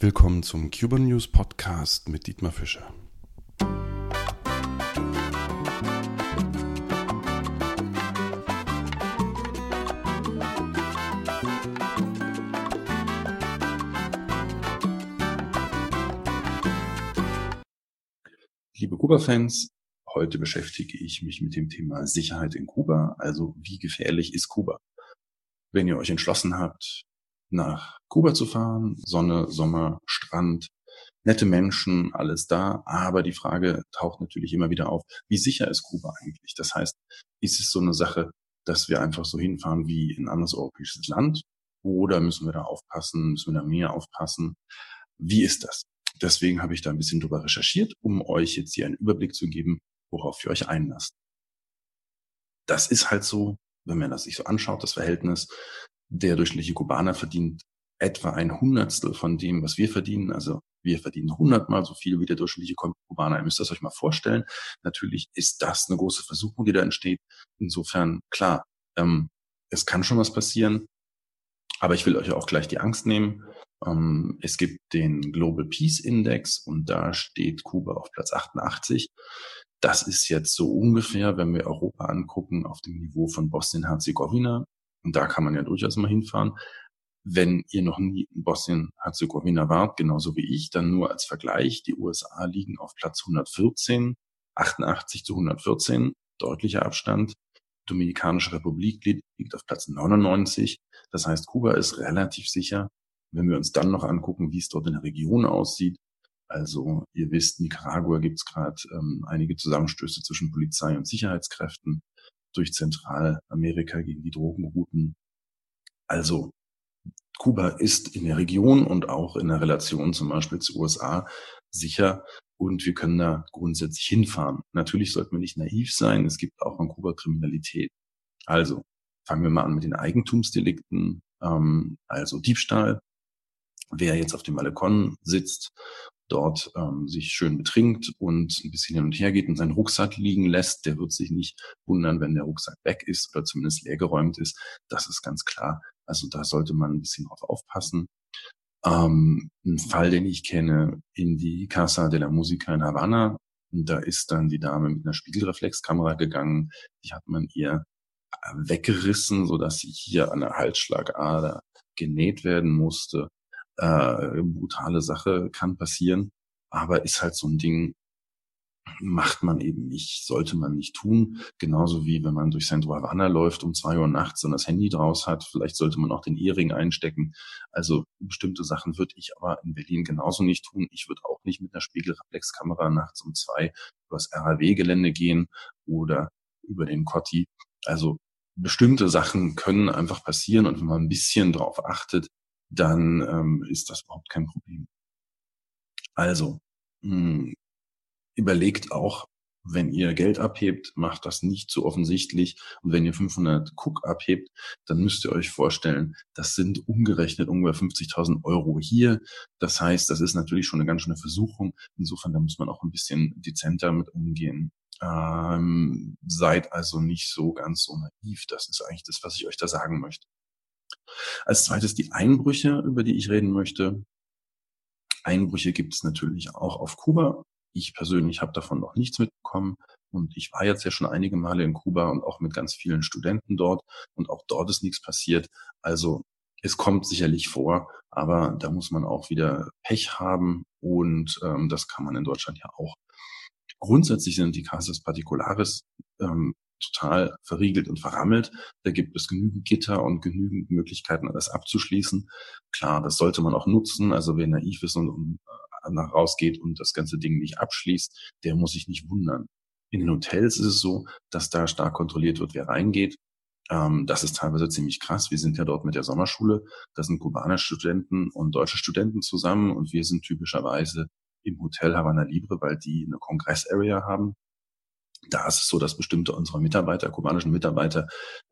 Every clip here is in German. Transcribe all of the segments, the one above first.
Willkommen zum Cuban News Podcast mit Dietmar Fischer. Liebe Kuba-Fans, heute beschäftige ich mich mit dem Thema Sicherheit in Kuba, also wie gefährlich ist Kuba. Wenn ihr euch entschlossen habt, nach Kuba zu fahren. Sonne, Sommer, Strand, nette Menschen, alles da. Aber die Frage taucht natürlich immer wieder auf, wie sicher ist Kuba eigentlich? Das heißt, ist es so eine Sache, dass wir einfach so hinfahren wie in ein anderes europäisches Land? Oder müssen wir da aufpassen? Müssen wir da mehr aufpassen? Wie ist das? Deswegen habe ich da ein bisschen drüber recherchiert, um euch jetzt hier einen Überblick zu geben, worauf ihr euch einlasst. Das ist halt so, wenn man das sich so anschaut, das Verhältnis der durchschnittliche Kubaner verdient etwa ein Hundertstel von dem, was wir verdienen. Also wir verdienen hundertmal so viel wie der durchschnittliche Kubaner. Ihr müsst das euch mal vorstellen. Natürlich ist das eine große Versuchung, die da entsteht. Insofern, klar, ähm, es kann schon was passieren. Aber ich will euch auch gleich die Angst nehmen. Ähm, es gibt den Global Peace Index und da steht Kuba auf Platz 88. Das ist jetzt so ungefähr, wenn wir Europa angucken, auf dem Niveau von Bosnien-Herzegowina. Und da kann man ja durchaus mal hinfahren. Wenn ihr noch nie in Bosnien-Herzegowina wart, genauso wie ich, dann nur als Vergleich. Die USA liegen auf Platz 114, 88 zu 114, deutlicher Abstand. Dominikanische Republik liegt auf Platz 99. Das heißt, Kuba ist relativ sicher. Wenn wir uns dann noch angucken, wie es dort in der Region aussieht, also ihr wisst, Nicaragua gibt es gerade ähm, einige Zusammenstöße zwischen Polizei und Sicherheitskräften durch Zentralamerika gegen die Drogenrouten. Also Kuba ist in der Region und auch in der Relation zum Beispiel zu USA sicher und wir können da grundsätzlich hinfahren. Natürlich sollten wir nicht naiv sein. Es gibt auch in Kuba Kriminalität. Also fangen wir mal an mit den Eigentumsdelikten, ähm, also Diebstahl. Wer jetzt auf dem Balkon sitzt dort ähm, sich schön betrinkt und ein bisschen hin und her geht und seinen Rucksack liegen lässt, der wird sich nicht wundern, wenn der Rucksack weg ist oder zumindest leergeräumt ist. Das ist ganz klar. Also da sollte man ein bisschen drauf aufpassen. Ähm, ein Fall, den ich kenne, in die Casa de la Musica in Havanna. Da ist dann die Dame mit einer Spiegelreflexkamera gegangen. Die hat man ihr weggerissen, so dass sie hier an der Halsschlagader genäht werden musste äh, brutale Sache kann passieren, aber ist halt so ein Ding, macht man eben nicht, sollte man nicht tun. Genauso wie wenn man durch Centro Havana läuft um zwei Uhr nachts und das Handy draus hat, vielleicht sollte man auch den Ehering einstecken. Also bestimmte Sachen würde ich aber in Berlin genauso nicht tun. Ich würde auch nicht mit einer Spiegelreflexkamera nachts um zwei übers RAW-Gelände gehen oder über den Cotti. Also bestimmte Sachen können einfach passieren und wenn man ein bisschen drauf achtet, dann ähm, ist das überhaupt kein Problem. Also, mh, hm, überlegt auch, wenn ihr Geld abhebt, macht das nicht so offensichtlich. Und wenn ihr 500 Cook abhebt, dann müsst ihr euch vorstellen, das sind umgerechnet ungefähr 50.000 Euro hier. Das heißt, das ist natürlich schon eine ganz schöne Versuchung. Insofern, da muss man auch ein bisschen dezenter mit umgehen. Ähm, seid also nicht so ganz so naiv. Das ist eigentlich das, was ich euch da sagen möchte. Als zweites die Einbrüche, über die ich reden möchte. Einbrüche gibt es natürlich auch auf Kuba. Ich persönlich habe davon noch nichts mitbekommen. Und ich war jetzt ja schon einige Male in Kuba und auch mit ganz vielen Studenten dort. Und auch dort ist nichts passiert. Also es kommt sicherlich vor, aber da muss man auch wieder Pech haben. Und ähm, das kann man in Deutschland ja auch. Grundsätzlich sind die Casas Particulares ähm, total verriegelt und verrammelt. Da gibt es genügend Gitter und genügend Möglichkeiten, das abzuschließen. Klar, das sollte man auch nutzen. Also wer naiv ist und, und äh, nach rausgeht und das ganze Ding nicht abschließt, der muss sich nicht wundern. In den Hotels ist es so, dass da stark kontrolliert wird, wer reingeht. Ähm, das ist teilweise ziemlich krass. Wir sind ja dort mit der Sommerschule. Da sind kubanische Studenten und deutsche Studenten zusammen und wir sind typischerweise im Hotel Havana Libre, weil die eine Kongress-Area haben da ist es so, dass bestimmte unserer Mitarbeiter, kubanischen Mitarbeiter,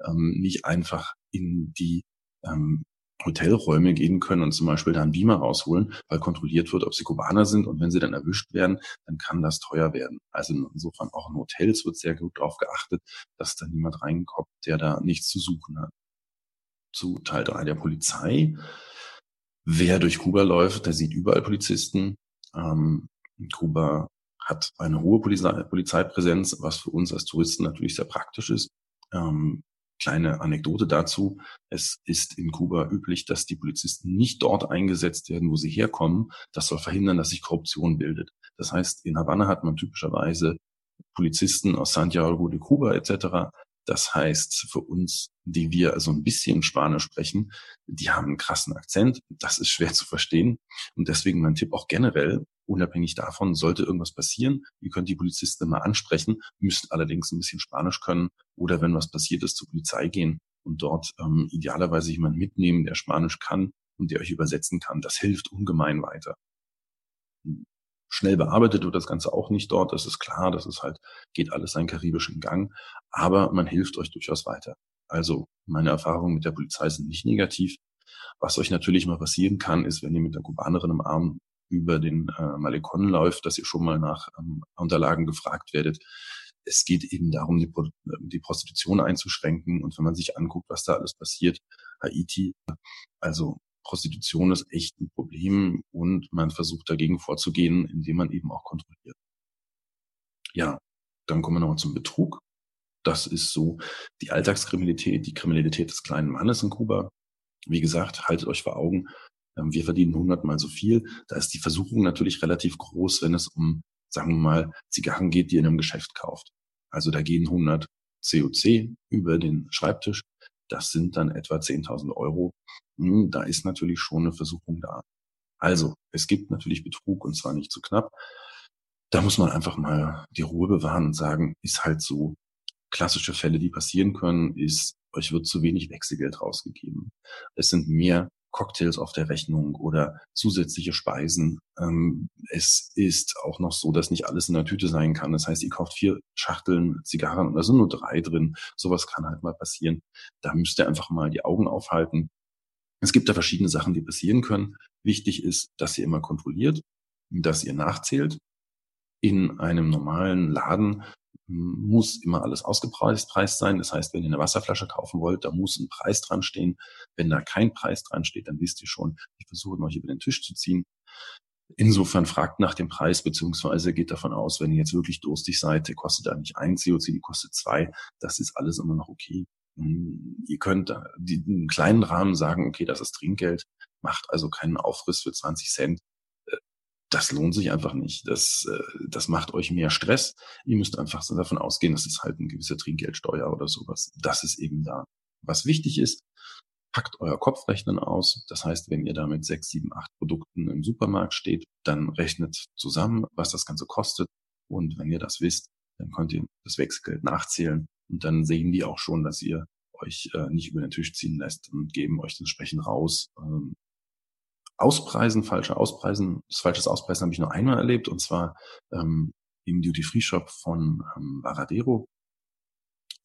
ähm, nicht einfach in die ähm, Hotelräume gehen können und zum Beispiel da einen Beamer rausholen, weil kontrolliert wird, ob sie Kubaner sind. Und wenn sie dann erwischt werden, dann kann das teuer werden. Also insofern auch in Hotels wird sehr gut darauf geachtet, dass da niemand reinkommt, der da nichts zu suchen hat. Zu Teil 3 der Polizei. Wer durch Kuba läuft, der sieht überall Polizisten. Ähm, Kuba hat eine hohe Polizei Polizeipräsenz, was für uns als Touristen natürlich sehr praktisch ist. Ähm, kleine Anekdote dazu. Es ist in Kuba üblich, dass die Polizisten nicht dort eingesetzt werden, wo sie herkommen. Das soll verhindern, dass sich Korruption bildet. Das heißt, in Havanna hat man typischerweise Polizisten aus Santiago de Cuba etc., das heißt, für uns, die wir also ein bisschen Spanisch sprechen, die haben einen krassen Akzent. Das ist schwer zu verstehen. Und deswegen mein Tipp auch generell, unabhängig davon, sollte irgendwas passieren, ihr könnt die Polizisten immer ansprechen, müsst allerdings ein bisschen Spanisch können oder wenn was passiert ist, zur Polizei gehen und dort ähm, idealerweise jemand mitnehmen, der Spanisch kann und der euch übersetzen kann. Das hilft ungemein weiter. Schnell bearbeitet wird das Ganze auch nicht dort. Das ist klar. Das ist halt, geht alles seinen karibischen Gang. Aber man hilft euch durchaus weiter. Also meine Erfahrungen mit der Polizei sind nicht negativ. Was euch natürlich mal passieren kann, ist, wenn ihr mit der Kubanerin im Arm über den äh, Malecon läuft, dass ihr schon mal nach ähm, Unterlagen gefragt werdet. Es geht eben darum, die, die Prostitution einzuschränken. Und wenn man sich anguckt, was da alles passiert, Haiti, also Prostitution ist echt ein Problem und man versucht dagegen vorzugehen, indem man eben auch kontrolliert. Ja, dann kommen wir nochmal zum Betrug. Das ist so die Alltagskriminalität, die Kriminalität des kleinen Mannes in Kuba. Wie gesagt, haltet euch vor Augen, wir verdienen hundertmal so viel. Da ist die Versuchung natürlich relativ groß, wenn es um, sagen wir mal, Zigarren geht, die ihr in einem Geschäft kauft. Also da gehen 100 COC über den Schreibtisch. Das sind dann etwa 10.000 Euro. Hm, da ist natürlich schon eine Versuchung da. Also, es gibt natürlich Betrug und zwar nicht zu knapp. Da muss man einfach mal die Ruhe bewahren und sagen, ist halt so. Klassische Fälle, die passieren können, ist, euch wird zu wenig Wechselgeld rausgegeben. Es sind mehr Cocktails auf der Rechnung oder zusätzliche Speisen. Ähm, es ist auch noch so, dass nicht alles in der Tüte sein kann. Das heißt, ihr kauft vier Schachteln Zigarren und da sind nur drei drin. Sowas kann halt mal passieren. Da müsst ihr einfach mal die Augen aufhalten. Es gibt da verschiedene Sachen, die passieren können. Wichtig ist, dass ihr immer kontrolliert, dass ihr nachzählt. In einem normalen Laden muss immer alles ausgepreist sein. Das heißt, wenn ihr eine Wasserflasche kaufen wollt, da muss ein Preis dran stehen. Wenn da kein Preis dran steht, dann wisst ihr schon, die versuchen euch über den Tisch zu ziehen. Insofern fragt nach dem Preis, beziehungsweise geht davon aus, wenn ihr jetzt wirklich durstig seid, der kostet da nicht ein COC, die kostet zwei. Das ist alles immer noch okay. Hm, ihr könnt einen kleinen Rahmen sagen, okay, das ist Trinkgeld, macht also keinen Aufriss für 20 Cent das lohnt sich einfach nicht. Das, äh, das macht euch mehr Stress. Ihr müsst einfach davon ausgehen, dass es halt eine gewisse Trinkgeldsteuer oder sowas. Das ist eben da. Was wichtig ist, packt euer Kopfrechnen aus. Das heißt, wenn ihr da mit sechs, sieben, acht Produkten im Supermarkt steht, dann rechnet zusammen, was das Ganze kostet. Und wenn ihr das wisst, dann könnt ihr das Wechselgeld nachzählen. Und dann sehen die auch schon, dass ihr euch äh, nicht über den Tisch ziehen lässt und geben euch entsprechend raus. Ähm, Auspreisen, falsche Auspreisen, das falsches Auspreisen habe ich nur einmal erlebt und zwar ähm, im Duty-Free-Shop von ähm, Varadero.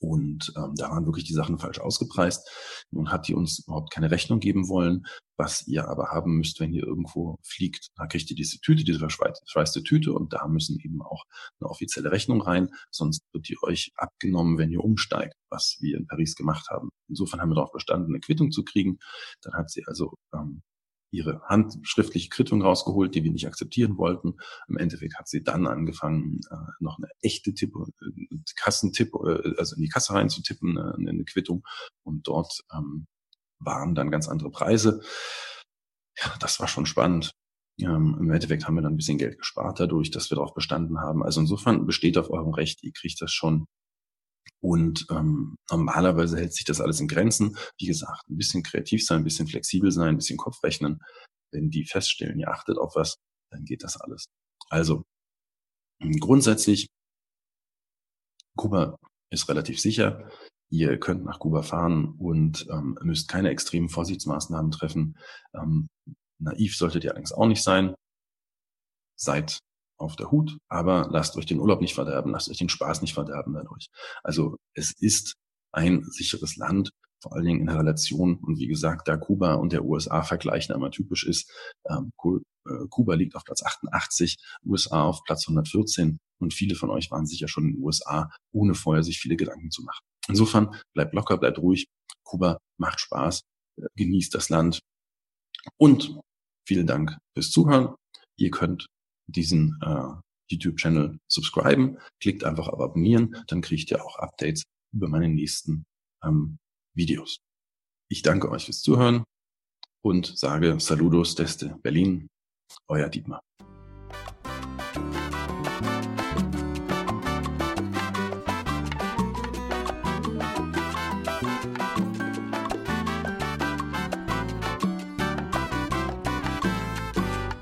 Und ähm, da waren wirklich die Sachen falsch ausgepreist. Nun hat die uns überhaupt keine Rechnung geben wollen. Was ihr aber haben müsst, wenn ihr irgendwo fliegt, da kriegt ihr diese Tüte, diese verschweißte Tüte und da müssen eben auch eine offizielle Rechnung rein. Sonst wird die euch abgenommen, wenn ihr umsteigt, was wir in Paris gemacht haben. Insofern haben wir darauf bestanden, eine Quittung zu kriegen. Dann hat sie also ähm, ihre handschriftliche Quittung rausgeholt, die wir nicht akzeptieren wollten. Im Endeffekt hat sie dann angefangen, äh, noch eine echte Tipp, äh, Kassentipp, äh, also in die Kasse reinzutippen, äh, eine Quittung. Und dort ähm, waren dann ganz andere Preise. Ja, das war schon spannend. Ähm, Im Endeffekt haben wir dann ein bisschen Geld gespart dadurch, dass wir darauf bestanden haben. Also insofern besteht auf eurem Recht, ihr kriegt das schon und ähm, normalerweise hält sich das alles in Grenzen. Wie gesagt, ein bisschen kreativ sein, ein bisschen flexibel sein, ein bisschen Kopf rechnen. Wenn die feststellen, ihr achtet auf was, dann geht das alles. Also hm, grundsätzlich, Kuba ist relativ sicher. Ihr könnt nach Kuba fahren und ähm, müsst keine extremen Vorsichtsmaßnahmen treffen. Ähm, naiv solltet ihr allerdings auch nicht sein. Seid auf der Hut, aber lasst euch den Urlaub nicht verderben, lasst euch den Spaß nicht verderben dadurch. Also es ist ein sicheres Land, vor allen Dingen in der Relation. Und wie gesagt, da Kuba und der USA vergleichen einmal typisch ist, ähm, äh, Kuba liegt auf Platz 88, USA auf Platz 114 und viele von euch waren sicher schon in den USA, ohne vorher sich viele Gedanken zu machen. Insofern bleibt locker, bleibt ruhig. Kuba macht Spaß, äh, genießt das Land und vielen Dank fürs Zuhören. Ihr könnt diesen äh, YouTube-Channel subscriben, klickt einfach auf Abonnieren, dann kriegt ihr auch Updates über meine nächsten ähm, Videos. Ich danke euch fürs Zuhören und sage Saludos desde Berlin, euer Dietmar.